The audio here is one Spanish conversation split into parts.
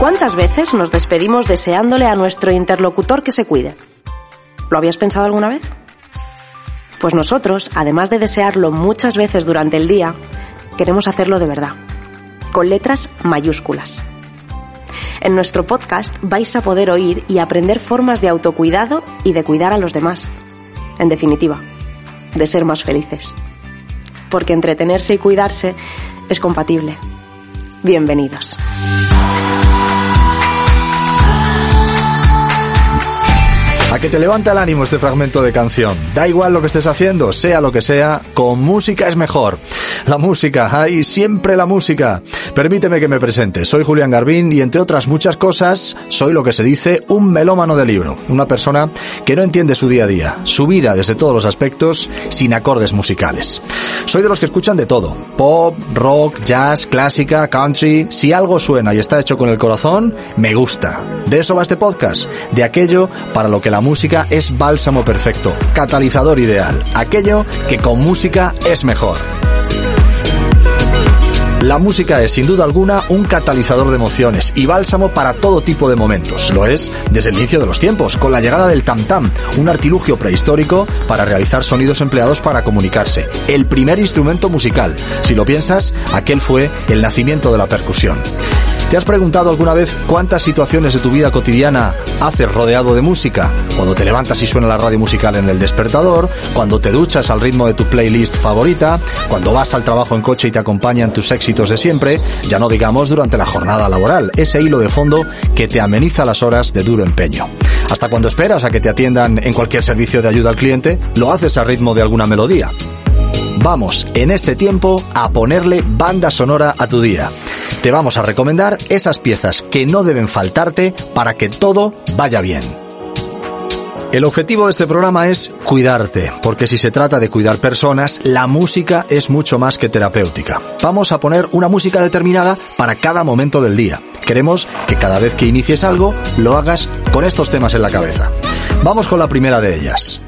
¿Cuántas veces nos despedimos deseándole a nuestro interlocutor que se cuide? ¿Lo habías pensado alguna vez? Pues nosotros, además de desearlo muchas veces durante el día, queremos hacerlo de verdad, con letras mayúsculas. En nuestro podcast vais a poder oír y aprender formas de autocuidado y de cuidar a los demás. En definitiva, de ser más felices. Porque entretenerse y cuidarse es compatible. Bienvenidos. A que te levanta el ánimo este fragmento de canción. Da igual lo que estés haciendo, sea lo que sea, con música es mejor. La música, ahí siempre la música. Permíteme que me presente. Soy Julián Garbín y entre otras muchas cosas, soy lo que se dice un melómano de libro. Una persona que no entiende su día a día, su vida desde todos los aspectos, sin acordes musicales. Soy de los que escuchan de todo. Pop, rock, jazz, clásica, country. Si algo suena y está hecho con el corazón, me gusta. De eso va este podcast. De aquello para lo que la música es bálsamo perfecto, catalizador ideal, aquello que con música es mejor. La música es sin duda alguna un catalizador de emociones y bálsamo para todo tipo de momentos. Lo es desde el inicio de los tiempos, con la llegada del tam tam, un artilugio prehistórico para realizar sonidos empleados para comunicarse. El primer instrumento musical. Si lo piensas, aquel fue el nacimiento de la percusión. ¿Te has preguntado alguna vez cuántas situaciones de tu vida cotidiana haces rodeado de música? Cuando te levantas y suena la radio musical en el despertador, cuando te duchas al ritmo de tu playlist favorita, cuando vas al trabajo en coche y te acompañan tus éxitos de siempre, ya no digamos durante la jornada laboral, ese hilo de fondo que te ameniza las horas de duro empeño. Hasta cuando esperas a que te atiendan en cualquier servicio de ayuda al cliente, lo haces a ritmo de alguna melodía. Vamos, en este tiempo, a ponerle banda sonora a tu día. Te vamos a recomendar esas piezas que no deben faltarte para que todo vaya bien. El objetivo de este programa es cuidarte, porque si se trata de cuidar personas, la música es mucho más que terapéutica. Vamos a poner una música determinada para cada momento del día. Queremos que cada vez que inicies algo, lo hagas con estos temas en la cabeza. Vamos con la primera de ellas.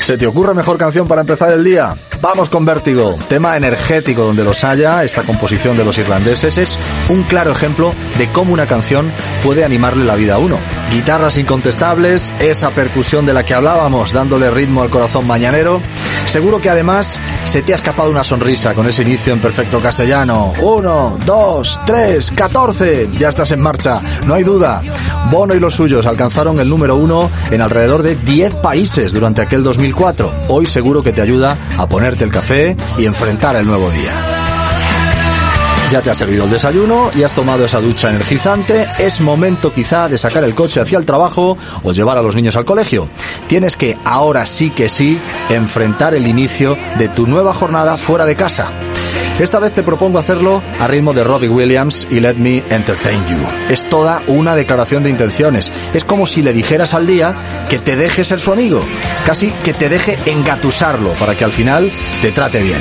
¿Se te ocurre mejor canción para empezar el día? Vamos con Vértigo, tema energético donde los haya, esta composición de los irlandeses es un claro ejemplo de cómo una canción puede animarle la vida a uno. Guitarras incontestables, esa percusión de la que hablábamos dándole ritmo al corazón mañanero. Seguro que además se te ha escapado una sonrisa con ese inicio en perfecto castellano. Uno, dos, tres, catorce. Ya estás en marcha, no hay duda. Bono y los suyos alcanzaron el número uno en alrededor de 10 países durante aquel 2004. Hoy seguro que te ayuda a ponerte el café y enfrentar el nuevo día. Ya te has servido el desayuno y has tomado esa ducha energizante, es momento quizá de sacar el coche hacia el trabajo o llevar a los niños al colegio. Tienes que, ahora sí que sí, enfrentar el inicio de tu nueva jornada fuera de casa. Esta vez te propongo hacerlo a ritmo de Robbie Williams y Let Me Entertain You. Es toda una declaración de intenciones. Es como si le dijeras al día que te deje ser su amigo. Casi que te deje engatusarlo para que al final te trate bien.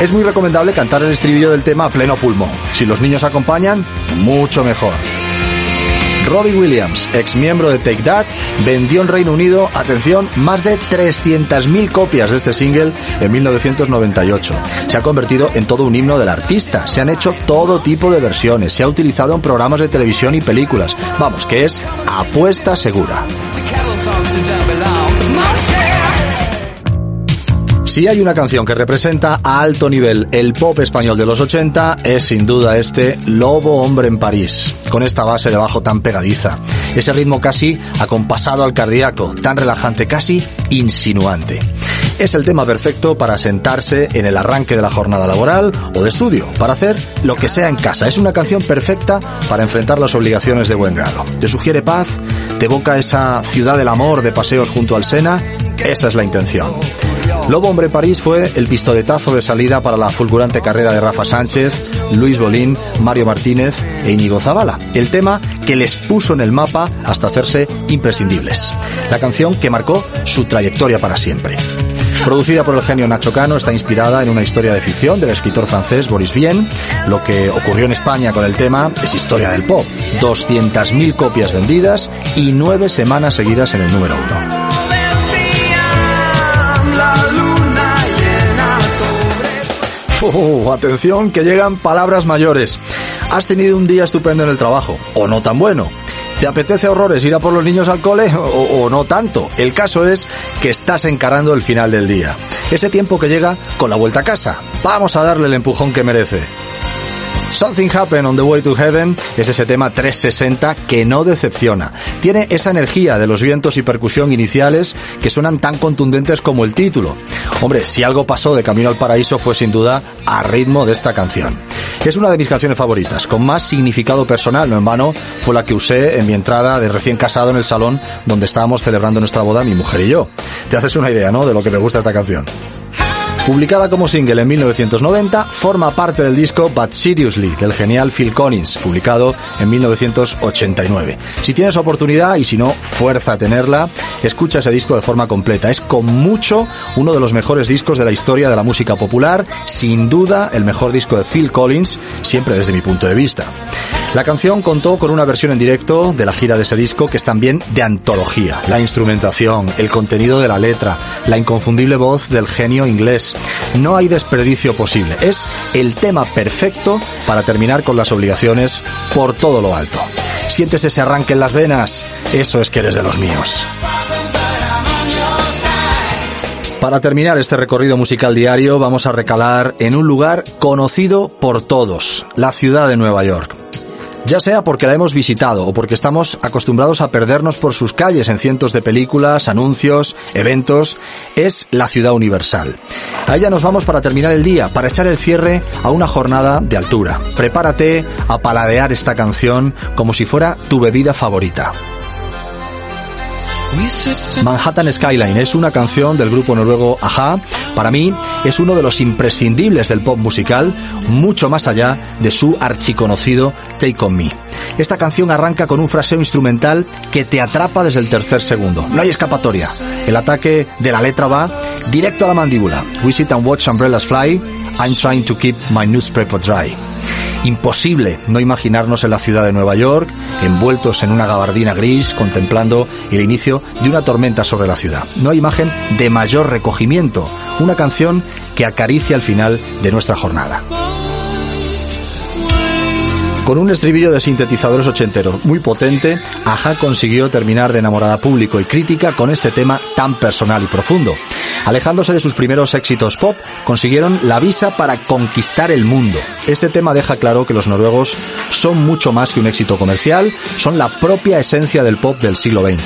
Es muy recomendable cantar el estribillo del tema a pleno pulmón. Si los niños acompañan, mucho mejor. Robbie Williams, ex miembro de Take That, vendió en Reino Unido, atención, más de 300.000 copias de este single en 1998. Se ha convertido en todo un himno del artista. Se han hecho todo tipo de versiones. Se ha utilizado en programas de televisión y películas. Vamos, que es apuesta segura. Si hay una canción que representa a alto nivel el pop español de los 80, es sin duda este Lobo Hombre en París, con esta base de bajo tan pegadiza. Ese ritmo casi acompasado al cardíaco, tan relajante, casi insinuante. Es el tema perfecto para sentarse en el arranque de la jornada laboral o de estudio, para hacer lo que sea en casa. Es una canción perfecta para enfrentar las obligaciones de buen grado. Te sugiere paz, ¿Te evoca esa ciudad del amor de paseos junto al Sena? Esa es la intención. Lobo Hombre París fue el pistoletazo de salida para la fulgurante carrera de Rafa Sánchez, Luis Bolín, Mario Martínez e Íñigo Zavala. El tema que les puso en el mapa hasta hacerse imprescindibles. La canción que marcó su trayectoria para siempre. Producida por el genio Nacho Cano, está inspirada en una historia de ficción del escritor francés Boris Vian. Lo que ocurrió en España con el tema es historia del pop. 200.000 copias vendidas y nueve semanas seguidas en el número uno. Oh, atención que llegan palabras mayores. Has tenido un día estupendo en el trabajo, o no tan bueno. ¿Te apetece horrores ir a por los niños al cole o, o, no tanto? El caso es que estás encarando el final del día. Ese tiempo que llega con la vuelta a casa. Vamos a darle el empujón que merece. Something Happened on the Way to Heaven es ese tema 360 que no decepciona. Tiene esa energía de los vientos y percusión iniciales que suenan tan contundentes como el título. Hombre, si algo pasó de Camino al Paraíso fue sin duda a ritmo de esta canción. Es una de mis canciones favoritas, con más significado personal, no en vano, fue la que usé en mi entrada de recién casado en el salón donde estábamos celebrando nuestra boda mi mujer y yo. Te haces una idea, ¿no?, de lo que me gusta esta canción. Publicada como single en 1990, forma parte del disco But Seriously del genial Phil Collins, publicado en 1989. Si tienes oportunidad y si no, fuerza a tenerla, escucha ese disco de forma completa. Es con mucho uno de los mejores discos de la historia de la música popular, sin duda el mejor disco de Phil Collins, siempre desde mi punto de vista. La canción contó con una versión en directo de la gira de ese disco que es también de antología. La instrumentación, el contenido de la letra, la inconfundible voz del genio inglés. No hay desperdicio posible. Es el tema perfecto para terminar con las obligaciones por todo lo alto. Sientes ese arranque en las venas. Eso es que eres de los míos. Para terminar este recorrido musical diario vamos a recalar en un lugar conocido por todos, la ciudad de Nueva York ya sea porque la hemos visitado o porque estamos acostumbrados a perdernos por sus calles en cientos de películas, anuncios, eventos, es la ciudad universal. A ella nos vamos para terminar el día, para echar el cierre a una jornada de altura. Prepárate a paladear esta canción como si fuera tu bebida favorita. Manhattan Skyline es una canción del grupo noruego Aja. Para mí es uno de los imprescindibles del pop musical, mucho más allá de su archiconocido Take On Me. Esta canción arranca con un fraseo instrumental que te atrapa desde el tercer segundo. No hay escapatoria. El ataque de la letra va directo a la mandíbula. We sit and watch umbrellas fly. I'm trying to keep my newspaper dry. Imposible no imaginarnos en la ciudad de Nueva York, envueltos en una gabardina gris, contemplando el inicio de una tormenta sobre la ciudad. No hay imagen de mayor recogimiento, una canción que acaricia el final de nuestra jornada. Con un estribillo de sintetizadores ochenteros muy potente, Aja consiguió terminar de enamorar a público y crítica con este tema tan personal y profundo. Alejándose de sus primeros éxitos pop, consiguieron la visa para conquistar el mundo. Este tema deja claro que los noruegos son mucho más que un éxito comercial, son la propia esencia del pop del siglo XX.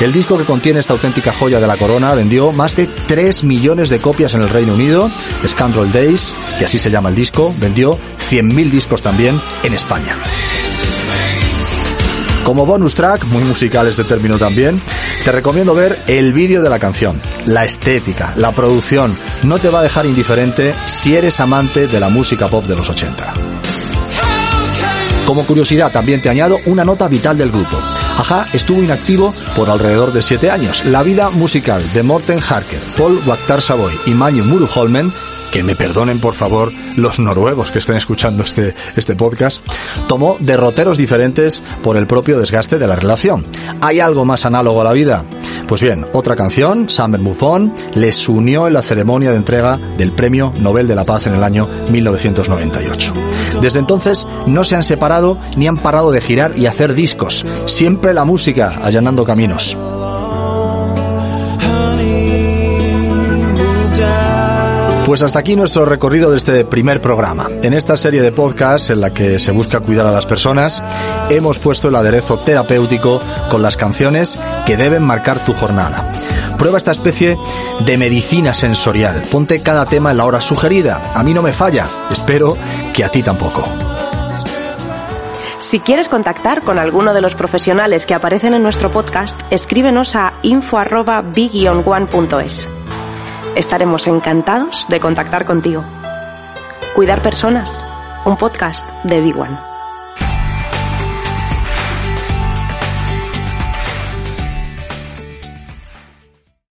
El disco que contiene esta auténtica joya de la corona vendió más de 3 millones de copias en el Reino Unido. Scandal Days, que así se llama el disco, vendió 100.000 discos también en España. Como bonus track, muy musical este término también, te recomiendo ver el vídeo de la canción. La estética, la producción, no te va a dejar indiferente si eres amante de la música pop de los 80. Como curiosidad, también te añado una nota vital del grupo. Aja estuvo inactivo por alrededor de 7 años. La vida musical de Morten Harker, Paul Wakhtar Savoy y Manu Muruholmen que me perdonen por favor los noruegos que estén escuchando este, este podcast, tomó derroteros diferentes por el propio desgaste de la relación. ¿Hay algo más análogo a la vida? Pues bien, otra canción, Summer Move On, les unió en la ceremonia de entrega del Premio Nobel de la Paz en el año 1998. Desde entonces no se han separado ni han parado de girar y hacer discos, siempre la música allanando caminos. Pues hasta aquí nuestro recorrido de este primer programa. En esta serie de podcasts en la que se busca cuidar a las personas, hemos puesto el aderezo terapéutico con las canciones que deben marcar tu jornada. Prueba esta especie de medicina sensorial. Ponte cada tema en la hora sugerida. A mí no me falla. Espero que a ti tampoco. Si quieres contactar con alguno de los profesionales que aparecen en nuestro podcast, escríbenos a info@big-one.es. Estaremos encantados de contactar contigo. Cuidar personas, un podcast de Big One.